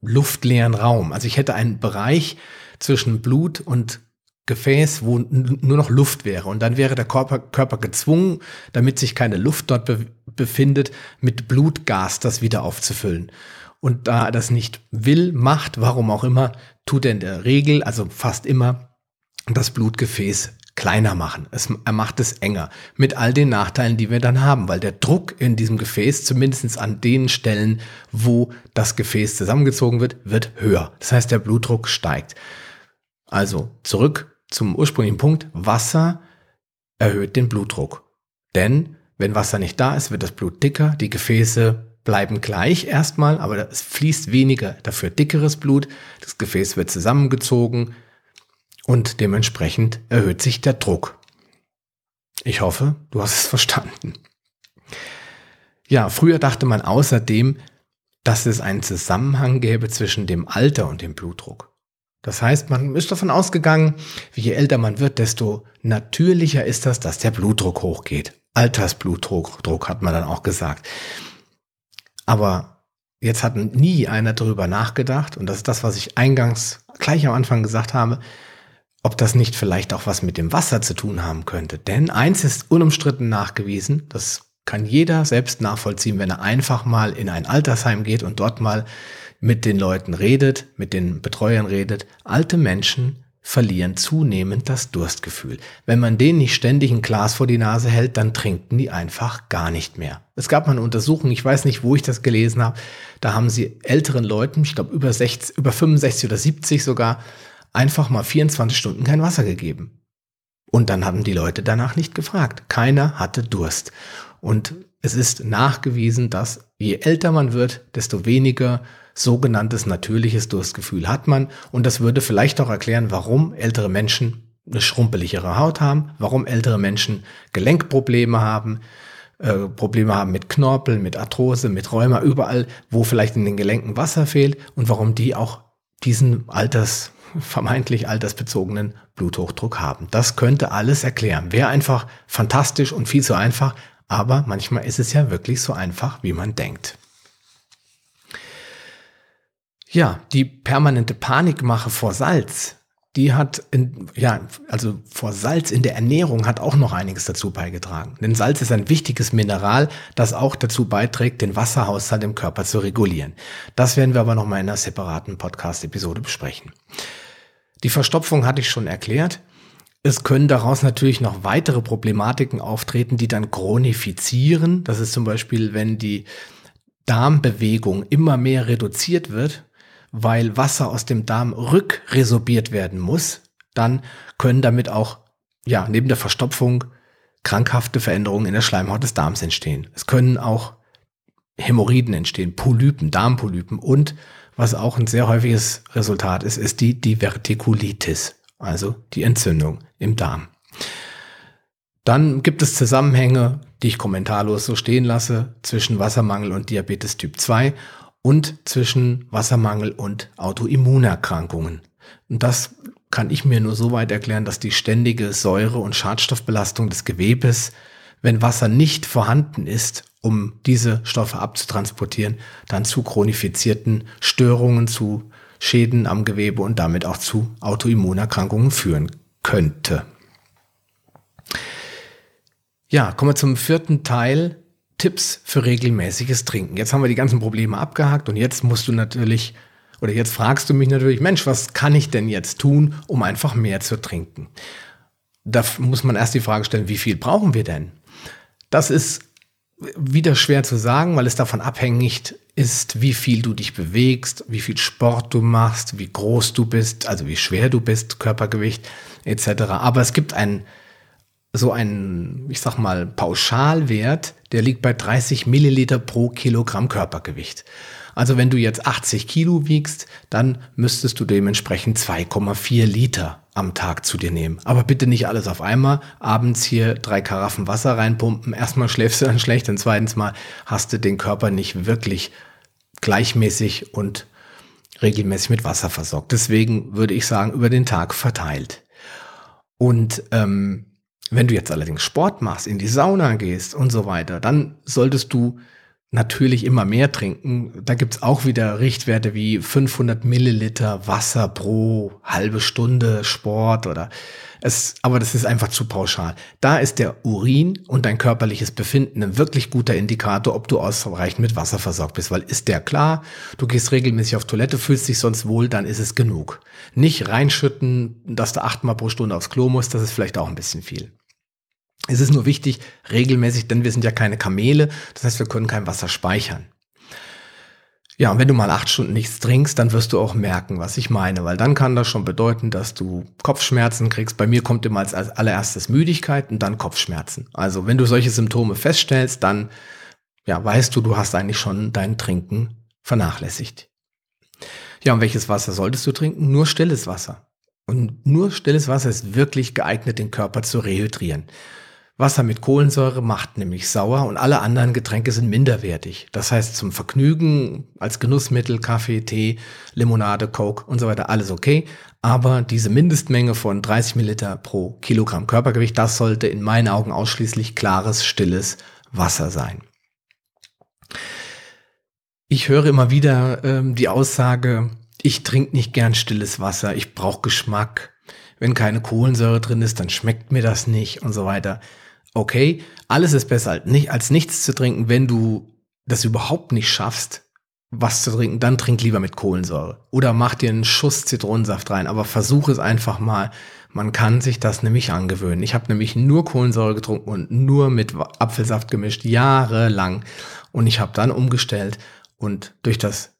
luftleeren Raum. Also ich hätte einen Bereich zwischen Blut und Gefäß, wo nur noch Luft wäre. Und dann wäre der Körper, Körper gezwungen, damit sich keine Luft dort be befindet, mit Blutgas das wieder aufzufüllen. Und da er das nicht will, macht, warum auch immer, tut er in der Regel, also fast immer, das Blutgefäß kleiner machen. Es, er macht es enger. Mit all den Nachteilen, die wir dann haben, weil der Druck in diesem Gefäß, zumindest an den Stellen, wo das Gefäß zusammengezogen wird, wird höher. Das heißt, der Blutdruck steigt. Also zurück zum ursprünglichen Punkt, Wasser erhöht den Blutdruck. Denn wenn Wasser nicht da ist, wird das Blut dicker, die Gefäße bleiben gleich erstmal, aber es fließt weniger, dafür dickeres Blut, das Gefäß wird zusammengezogen und dementsprechend erhöht sich der Druck. Ich hoffe, du hast es verstanden. Ja, früher dachte man außerdem, dass es einen Zusammenhang gäbe zwischen dem Alter und dem Blutdruck. Das heißt, man ist davon ausgegangen, je älter man wird, desto natürlicher ist das, dass der Blutdruck hochgeht. Altersblutdruck Druck hat man dann auch gesagt. Aber jetzt hat nie einer darüber nachgedacht, und das ist das, was ich eingangs gleich am Anfang gesagt habe, ob das nicht vielleicht auch was mit dem Wasser zu tun haben könnte. Denn eins ist unumstritten nachgewiesen, das kann jeder selbst nachvollziehen, wenn er einfach mal in ein Altersheim geht und dort mal mit den Leuten redet, mit den Betreuern redet. Alte Menschen verlieren zunehmend das Durstgefühl. Wenn man denen nicht ständig ein Glas vor die Nase hält, dann trinken die einfach gar nicht mehr. Es gab mal eine Untersuchung, ich weiß nicht, wo ich das gelesen habe, da haben sie älteren Leuten, ich glaube über 60, über 65 oder 70 sogar, einfach mal 24 Stunden kein Wasser gegeben. Und dann haben die Leute danach nicht gefragt. Keiner hatte Durst. Und es ist nachgewiesen, dass je älter man wird, desto weniger sogenanntes natürliches Durstgefühl hat man. Und das würde vielleicht auch erklären, warum ältere Menschen eine schrumpeligere Haut haben, warum ältere Menschen Gelenkprobleme haben, äh, Probleme haben mit Knorpel, mit Arthrose, mit Rheuma, überall, wo vielleicht in den Gelenken Wasser fehlt und warum die auch diesen Alters, vermeintlich altersbezogenen Bluthochdruck haben. Das könnte alles erklären. Wäre einfach fantastisch und viel zu einfach, aber manchmal ist es ja wirklich so einfach, wie man denkt. Ja, die permanente Panikmache vor Salz, die hat, in, ja, also vor Salz in der Ernährung hat auch noch einiges dazu beigetragen. Denn Salz ist ein wichtiges Mineral, das auch dazu beiträgt, den Wasserhaushalt im Körper zu regulieren. Das werden wir aber nochmal in einer separaten Podcast-Episode besprechen. Die Verstopfung hatte ich schon erklärt. Es können daraus natürlich noch weitere Problematiken auftreten, die dann chronifizieren. Das ist zum Beispiel, wenn die Darmbewegung immer mehr reduziert wird, weil Wasser aus dem Darm rückresorbiert werden muss, dann können damit auch, ja, neben der Verstopfung krankhafte Veränderungen in der Schleimhaut des Darms entstehen. Es können auch Hämorrhoiden entstehen, Polypen, Darmpolypen und was auch ein sehr häufiges Resultat ist, ist die Divertikulitis, also die Entzündung im Darm. Dann gibt es Zusammenhänge, die ich kommentarlos so stehen lasse, zwischen Wassermangel und Diabetes Typ 2 und zwischen Wassermangel und Autoimmunerkrankungen. Und das kann ich mir nur so weit erklären, dass die ständige Säure- und Schadstoffbelastung des Gewebes, wenn Wasser nicht vorhanden ist, um diese Stoffe abzutransportieren, dann zu chronifizierten Störungen, zu Schäden am Gewebe und damit auch zu Autoimmunerkrankungen führen könnte. Ja, kommen wir zum vierten Teil Tipps für regelmäßiges Trinken. Jetzt haben wir die ganzen Probleme abgehakt und jetzt musst du natürlich, oder jetzt fragst du mich natürlich, Mensch, was kann ich denn jetzt tun, um einfach mehr zu trinken? Da muss man erst die Frage stellen, wie viel brauchen wir denn? Das ist wieder schwer zu sagen, weil es davon abhängig ist, wie viel du dich bewegst, wie viel Sport du machst, wie groß du bist, also wie schwer du bist, Körpergewicht etc. Aber es gibt einen so ein, ich sag mal, Pauschalwert, der liegt bei 30 Milliliter pro Kilogramm Körpergewicht. Also wenn du jetzt 80 Kilo wiegst, dann müsstest du dementsprechend 2,4 Liter am Tag zu dir nehmen. Aber bitte nicht alles auf einmal. Abends hier drei Karaffen Wasser reinpumpen. Erstmal schläfst du dann schlecht und zweitens mal hast du den Körper nicht wirklich gleichmäßig und regelmäßig mit Wasser versorgt. Deswegen würde ich sagen, über den Tag verteilt. Und ähm, wenn du jetzt allerdings Sport machst, in die Sauna gehst und so weiter, dann solltest du natürlich immer mehr trinken. Da gibt's auch wieder Richtwerte wie 500 Milliliter Wasser pro halbe Stunde Sport oder es, aber das ist einfach zu pauschal. Da ist der Urin und dein körperliches Befinden ein wirklich guter Indikator, ob du ausreichend mit Wasser versorgt bist, weil ist der klar, du gehst regelmäßig auf Toilette, fühlst dich sonst wohl, dann ist es genug. Nicht reinschütten, dass du achtmal pro Stunde aufs Klo musst, das ist vielleicht auch ein bisschen viel. Es ist nur wichtig, regelmäßig, denn wir sind ja keine Kamele, das heißt, wir können kein Wasser speichern. Ja, und wenn du mal acht Stunden nichts trinkst, dann wirst du auch merken, was ich meine, weil dann kann das schon bedeuten, dass du Kopfschmerzen kriegst. Bei mir kommt immer als allererstes Müdigkeit und dann Kopfschmerzen. Also wenn du solche Symptome feststellst, dann ja, weißt du, du hast eigentlich schon dein Trinken vernachlässigt. Ja, und welches Wasser solltest du trinken? Nur stilles Wasser. Und nur stilles Wasser ist wirklich geeignet, den Körper zu rehydrieren. Wasser mit Kohlensäure macht nämlich sauer und alle anderen Getränke sind minderwertig. Das heißt, zum Vergnügen als Genussmittel, Kaffee, Tee, Limonade, Coke und so weiter, alles okay. Aber diese Mindestmenge von 30 Milliliter pro Kilogramm Körpergewicht, das sollte in meinen Augen ausschließlich klares, stilles Wasser sein. Ich höre immer wieder ähm, die Aussage, ich trinke nicht gern stilles Wasser, ich brauche Geschmack. Wenn keine Kohlensäure drin ist, dann schmeckt mir das nicht und so weiter. Okay, alles ist besser als, nicht, als nichts zu trinken. Wenn du das überhaupt nicht schaffst, was zu trinken, dann trink lieber mit Kohlensäure. Oder mach dir einen Schuss Zitronensaft rein, aber versuch es einfach mal. Man kann sich das nämlich angewöhnen. Ich habe nämlich nur Kohlensäure getrunken und nur mit Apfelsaft gemischt, jahrelang. Und ich habe dann umgestellt und durch das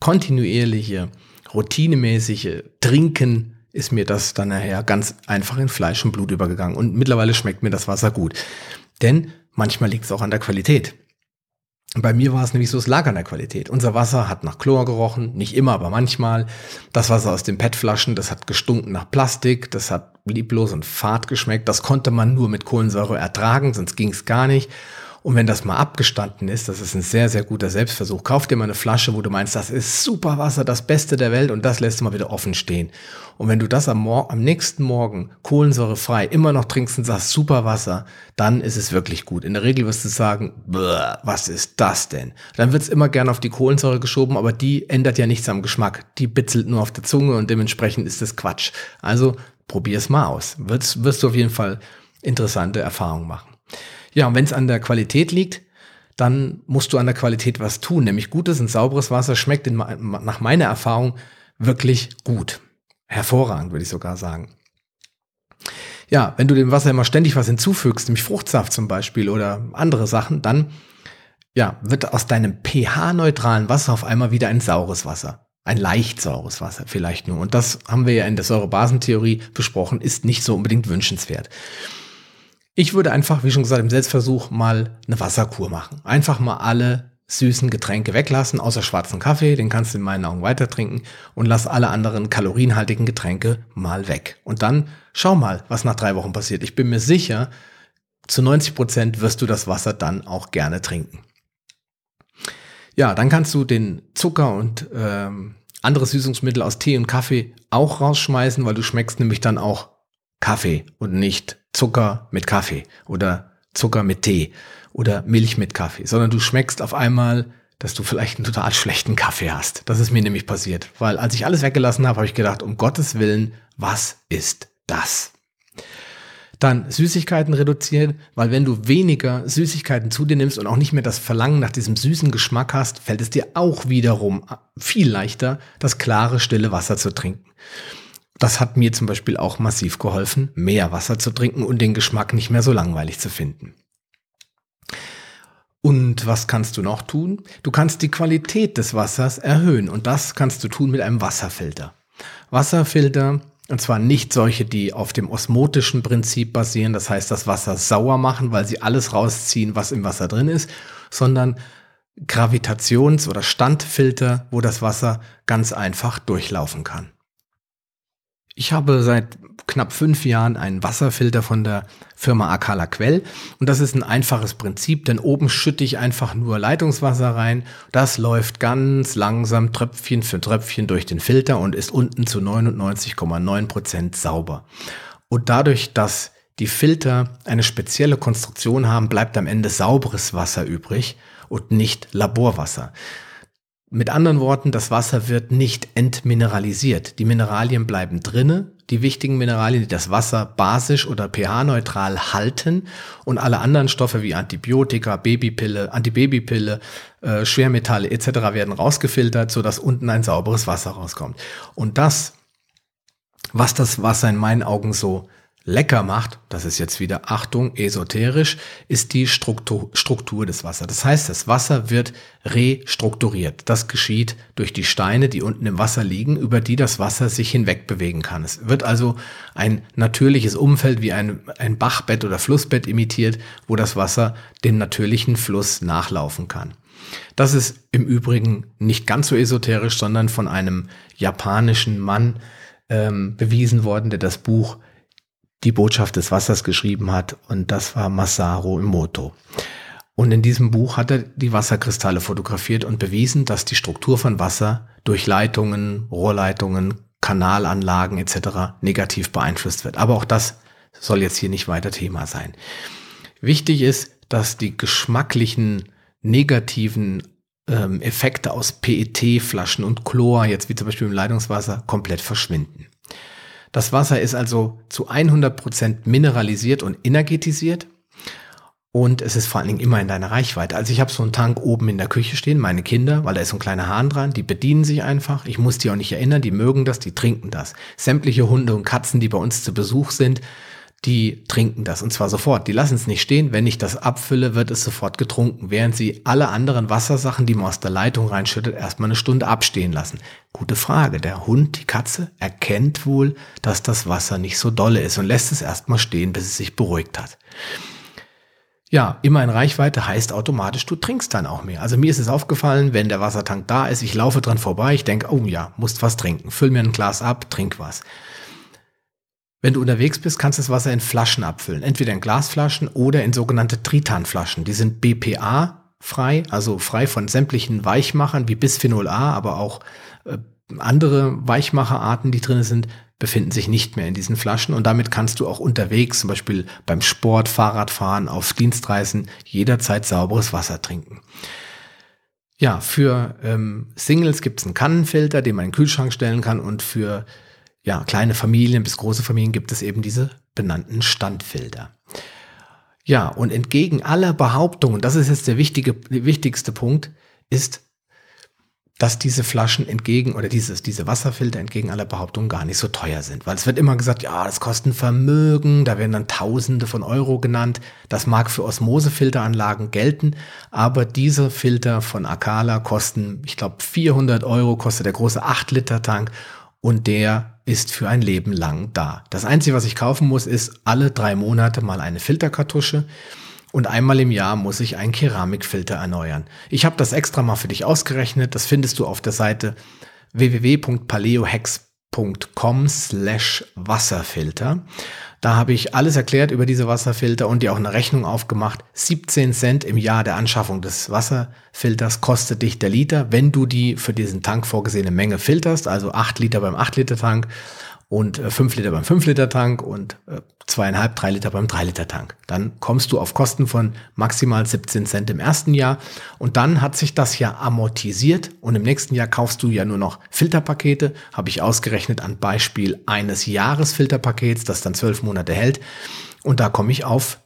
kontinuierliche, routinemäßige Trinken ist mir das dann nachher ganz einfach in Fleisch und Blut übergegangen. Und mittlerweile schmeckt mir das Wasser gut. Denn manchmal liegt es auch an der Qualität. Bei mir war es nämlich so, es lag an der Qualität. Unser Wasser hat nach Chlor gerochen, nicht immer, aber manchmal. Das Wasser aus den PET-Flaschen, das hat gestunken nach Plastik, das hat lieblos und fad geschmeckt. Das konnte man nur mit Kohlensäure ertragen, sonst ging es gar nicht. Und wenn das mal abgestanden ist, das ist ein sehr, sehr guter Selbstversuch. Kauf dir mal eine Flasche, wo du meinst, das ist super Wasser, das Beste der Welt und das lässt du mal wieder offen stehen. Und wenn du das am, Mor am nächsten Morgen kohlensäurefrei immer noch trinkst und sagst, super Wasser, dann ist es wirklich gut. In der Regel wirst du sagen, was ist das denn? Dann wird es immer gern auf die Kohlensäure geschoben, aber die ändert ja nichts am Geschmack. Die bitzelt nur auf der Zunge und dementsprechend ist das Quatsch. Also probier es mal aus. Wirst, wirst du auf jeden Fall interessante Erfahrungen machen. Ja, und wenn es an der Qualität liegt, dann musst du an der Qualität was tun. Nämlich gutes und sauberes Wasser schmeckt in, nach meiner Erfahrung wirklich gut. Hervorragend, würde ich sogar sagen. Ja, wenn du dem Wasser immer ständig was hinzufügst, nämlich Fruchtsaft zum Beispiel oder andere Sachen, dann ja, wird aus deinem pH-neutralen Wasser auf einmal wieder ein saures Wasser. Ein leicht saures Wasser vielleicht nur. Und das haben wir ja in der Säurebasentheorie besprochen, ist nicht so unbedingt wünschenswert. Ich würde einfach, wie schon gesagt, im Selbstversuch mal eine Wasserkur machen. Einfach mal alle süßen Getränke weglassen, außer schwarzen Kaffee, den kannst du in meinen Augen weiter trinken und lass alle anderen kalorienhaltigen Getränke mal weg. Und dann schau mal, was nach drei Wochen passiert. Ich bin mir sicher, zu 90 Prozent wirst du das Wasser dann auch gerne trinken. Ja, dann kannst du den Zucker und ähm, andere Süßungsmittel aus Tee und Kaffee auch rausschmeißen, weil du schmeckst nämlich dann auch Kaffee und nicht Zucker mit Kaffee oder Zucker mit Tee oder Milch mit Kaffee, sondern du schmeckst auf einmal, dass du vielleicht einen total schlechten Kaffee hast. Das ist mir nämlich passiert, weil als ich alles weggelassen habe, habe ich gedacht, um Gottes Willen, was ist das? Dann Süßigkeiten reduzieren, weil wenn du weniger Süßigkeiten zu dir nimmst und auch nicht mehr das Verlangen nach diesem süßen Geschmack hast, fällt es dir auch wiederum viel leichter, das klare, stille Wasser zu trinken. Das hat mir zum Beispiel auch massiv geholfen, mehr Wasser zu trinken und den Geschmack nicht mehr so langweilig zu finden. Und was kannst du noch tun? Du kannst die Qualität des Wassers erhöhen und das kannst du tun mit einem Wasserfilter. Wasserfilter, und zwar nicht solche, die auf dem osmotischen Prinzip basieren, das heißt das Wasser sauer machen, weil sie alles rausziehen, was im Wasser drin ist, sondern Gravitations- oder Standfilter, wo das Wasser ganz einfach durchlaufen kann. Ich habe seit knapp fünf Jahren einen Wasserfilter von der Firma Akala Quell und das ist ein einfaches Prinzip, denn oben schütte ich einfach nur Leitungswasser rein. Das läuft ganz langsam Tröpfchen für Tröpfchen durch den Filter und ist unten zu 99,9 Prozent sauber. Und dadurch, dass die Filter eine spezielle Konstruktion haben, bleibt am Ende sauberes Wasser übrig und nicht Laborwasser. Mit anderen Worten, das Wasser wird nicht entmineralisiert. Die Mineralien bleiben drinne, die wichtigen Mineralien, die das Wasser basisch oder pH-neutral halten und alle anderen Stoffe wie Antibiotika, Babypille, Antibabypille, äh, Schwermetalle etc. werden rausgefiltert, sodass unten ein sauberes Wasser rauskommt. Und das, was das Wasser in meinen Augen so lecker macht, das ist jetzt wieder Achtung, esoterisch, ist die Struktur, Struktur des Wassers. Das heißt, das Wasser wird restrukturiert. Das geschieht durch die Steine, die unten im Wasser liegen, über die das Wasser sich hinweg bewegen kann. Es wird also ein natürliches Umfeld wie ein, ein Bachbett oder Flussbett imitiert, wo das Wasser den natürlichen Fluss nachlaufen kann. Das ist im Übrigen nicht ganz so esoterisch, sondern von einem japanischen Mann ähm, bewiesen worden, der das Buch die Botschaft des Wassers geschrieben hat und das war Masaru Emoto. Und in diesem Buch hat er die Wasserkristalle fotografiert und bewiesen, dass die Struktur von Wasser durch Leitungen, Rohrleitungen, Kanalanlagen etc. negativ beeinflusst wird. Aber auch das soll jetzt hier nicht weiter Thema sein. Wichtig ist, dass die geschmacklichen negativen ähm, Effekte aus PET-Flaschen und Chlor, jetzt wie zum Beispiel im Leitungswasser, komplett verschwinden. Das Wasser ist also zu 100 Prozent mineralisiert und energetisiert und es ist vor allen Dingen immer in deiner Reichweite. Also ich habe so einen Tank oben in der Küche stehen, meine Kinder, weil da ist so ein kleiner Hahn dran, die bedienen sich einfach. Ich muss die auch nicht erinnern, die mögen das, die trinken das. Sämtliche Hunde und Katzen, die bei uns zu Besuch sind, die trinken das und zwar sofort. Die lassen es nicht stehen. Wenn ich das abfülle, wird es sofort getrunken, während sie alle anderen Wassersachen, die man aus der Leitung reinschüttet, erstmal eine Stunde abstehen lassen. Gute Frage. Der Hund, die Katze, erkennt wohl, dass das Wasser nicht so dolle ist und lässt es erstmal stehen, bis es sich beruhigt hat. Ja, immer in Reichweite heißt automatisch, du trinkst dann auch mehr. Also mir ist es aufgefallen, wenn der Wassertank da ist, ich laufe dran vorbei, ich denke, oh ja, musst was trinken. Füll mir ein Glas ab, trink was. Wenn du unterwegs bist, kannst du das Wasser in Flaschen abfüllen. Entweder in Glasflaschen oder in sogenannte Tritanflaschen. Die sind BPA frei, also frei von sämtlichen Weichmachern wie Bisphenol A, aber auch äh, andere Weichmacherarten, die drin sind, befinden sich nicht mehr in diesen Flaschen und damit kannst du auch unterwegs, zum Beispiel beim Sport, Fahrradfahren, auf Dienstreisen, jederzeit sauberes Wasser trinken. Ja, für ähm, Singles gibt es einen Kannenfilter, den man in den Kühlschrank stellen kann und für ja, kleine Familien bis große Familien gibt es eben diese benannten Standfilter. Ja, und entgegen aller Behauptungen, das ist jetzt der wichtige, wichtigste Punkt, ist dass diese Flaschen entgegen oder dieses, diese Wasserfilter entgegen aller Behauptungen gar nicht so teuer sind. Weil es wird immer gesagt, ja, das kostet Vermögen, da werden dann Tausende von Euro genannt. Das mag für Osmosefilteranlagen gelten, aber diese Filter von Akala kosten, ich glaube, 400 Euro kostet der große 8-Liter-Tank und der ist für ein Leben lang da. Das Einzige, was ich kaufen muss, ist alle drei Monate mal eine Filterkartusche und einmal im Jahr muss ich einen Keramikfilter erneuern. Ich habe das extra mal für dich ausgerechnet. Das findest du auf der Seite www.paleohex.com slash Wasserfilter. Da habe ich alles erklärt über diese Wasserfilter und dir auch eine Rechnung aufgemacht. 17 Cent im Jahr der Anschaffung des Wasserfilters kostet dich der Liter, wenn du die für diesen Tank vorgesehene Menge filterst, also 8 Liter beim 8 Liter Tank und äh, 5 Liter beim 5 Liter Tank und äh, zweieinhalb, drei Liter beim 3 Liter Tank. Dann kommst du auf Kosten von maximal 17 Cent im ersten Jahr und dann hat sich das ja amortisiert und im nächsten Jahr kaufst du ja nur noch Filterpakete, habe ich ausgerechnet an Beispiel eines Jahresfilterpakets, das dann zwölf Monate hält und da komme ich auf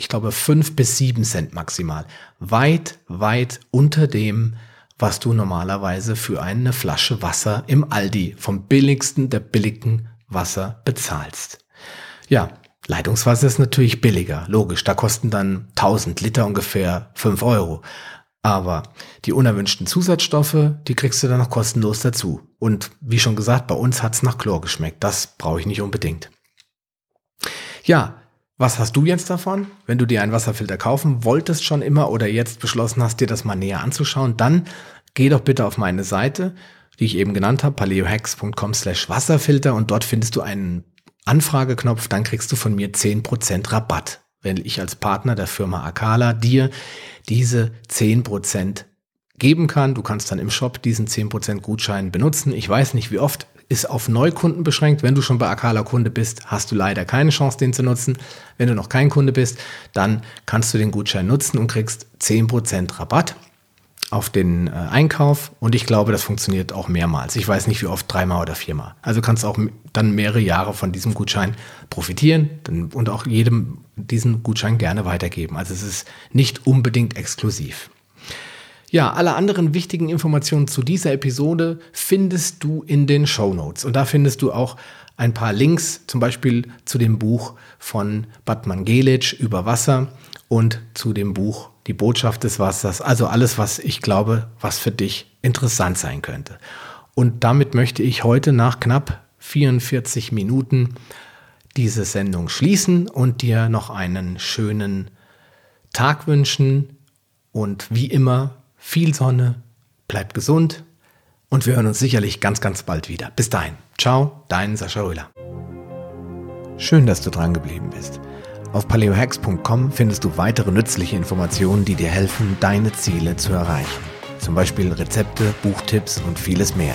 ich glaube, fünf bis sieben Cent maximal. Weit, weit unter dem, was du normalerweise für eine Flasche Wasser im Aldi vom billigsten der billigen Wasser bezahlst. Ja, Leitungswasser ist natürlich billiger, logisch. Da kosten dann 1000 Liter ungefähr 5 Euro. Aber die unerwünschten Zusatzstoffe, die kriegst du dann noch kostenlos dazu. Und wie schon gesagt, bei uns hat's nach Chlor geschmeckt. Das brauche ich nicht unbedingt. Ja, was hast du jetzt davon? Wenn du dir einen Wasserfilter kaufen wolltest schon immer oder jetzt beschlossen hast, dir das mal näher anzuschauen, dann geh doch bitte auf meine Seite, die ich eben genannt habe, paleohex.com slash Wasserfilter und dort findest du einen Anfrageknopf, dann kriegst du von mir 10% Rabatt, wenn ich als Partner der Firma Akala dir diese 10% geben kann. Du kannst dann im Shop diesen 10% Gutschein benutzen. Ich weiß nicht, wie oft ist auf Neukunden beschränkt. Wenn du schon bei Akala Kunde bist, hast du leider keine Chance, den zu nutzen. Wenn du noch kein Kunde bist, dann kannst du den Gutschein nutzen und kriegst 10% Rabatt auf den äh, Einkauf und ich glaube, das funktioniert auch mehrmals. Ich weiß nicht, wie oft, dreimal oder viermal. Also kannst du auch dann mehrere Jahre von diesem Gutschein profitieren und auch jedem diesen Gutschein gerne weitergeben. Also es ist nicht unbedingt exklusiv. Ja, alle anderen wichtigen Informationen zu dieser Episode findest du in den Show Notes. Und da findest du auch ein paar Links, zum Beispiel zu dem Buch von Batman Gelic über Wasser und zu dem Buch Die Botschaft des Wassers. Also alles, was ich glaube, was für dich interessant sein könnte. Und damit möchte ich heute nach knapp 44 Minuten diese Sendung schließen und dir noch einen schönen Tag wünschen. Und wie immer viel Sonne, bleib gesund und wir hören uns sicherlich ganz, ganz bald wieder. Bis dahin. Ciao, dein Sascha Röhler. Schön, dass du dran geblieben bist. Auf paleohacks.com findest du weitere nützliche Informationen, die dir helfen, deine Ziele zu erreichen. Zum Beispiel Rezepte, Buchtipps und vieles mehr.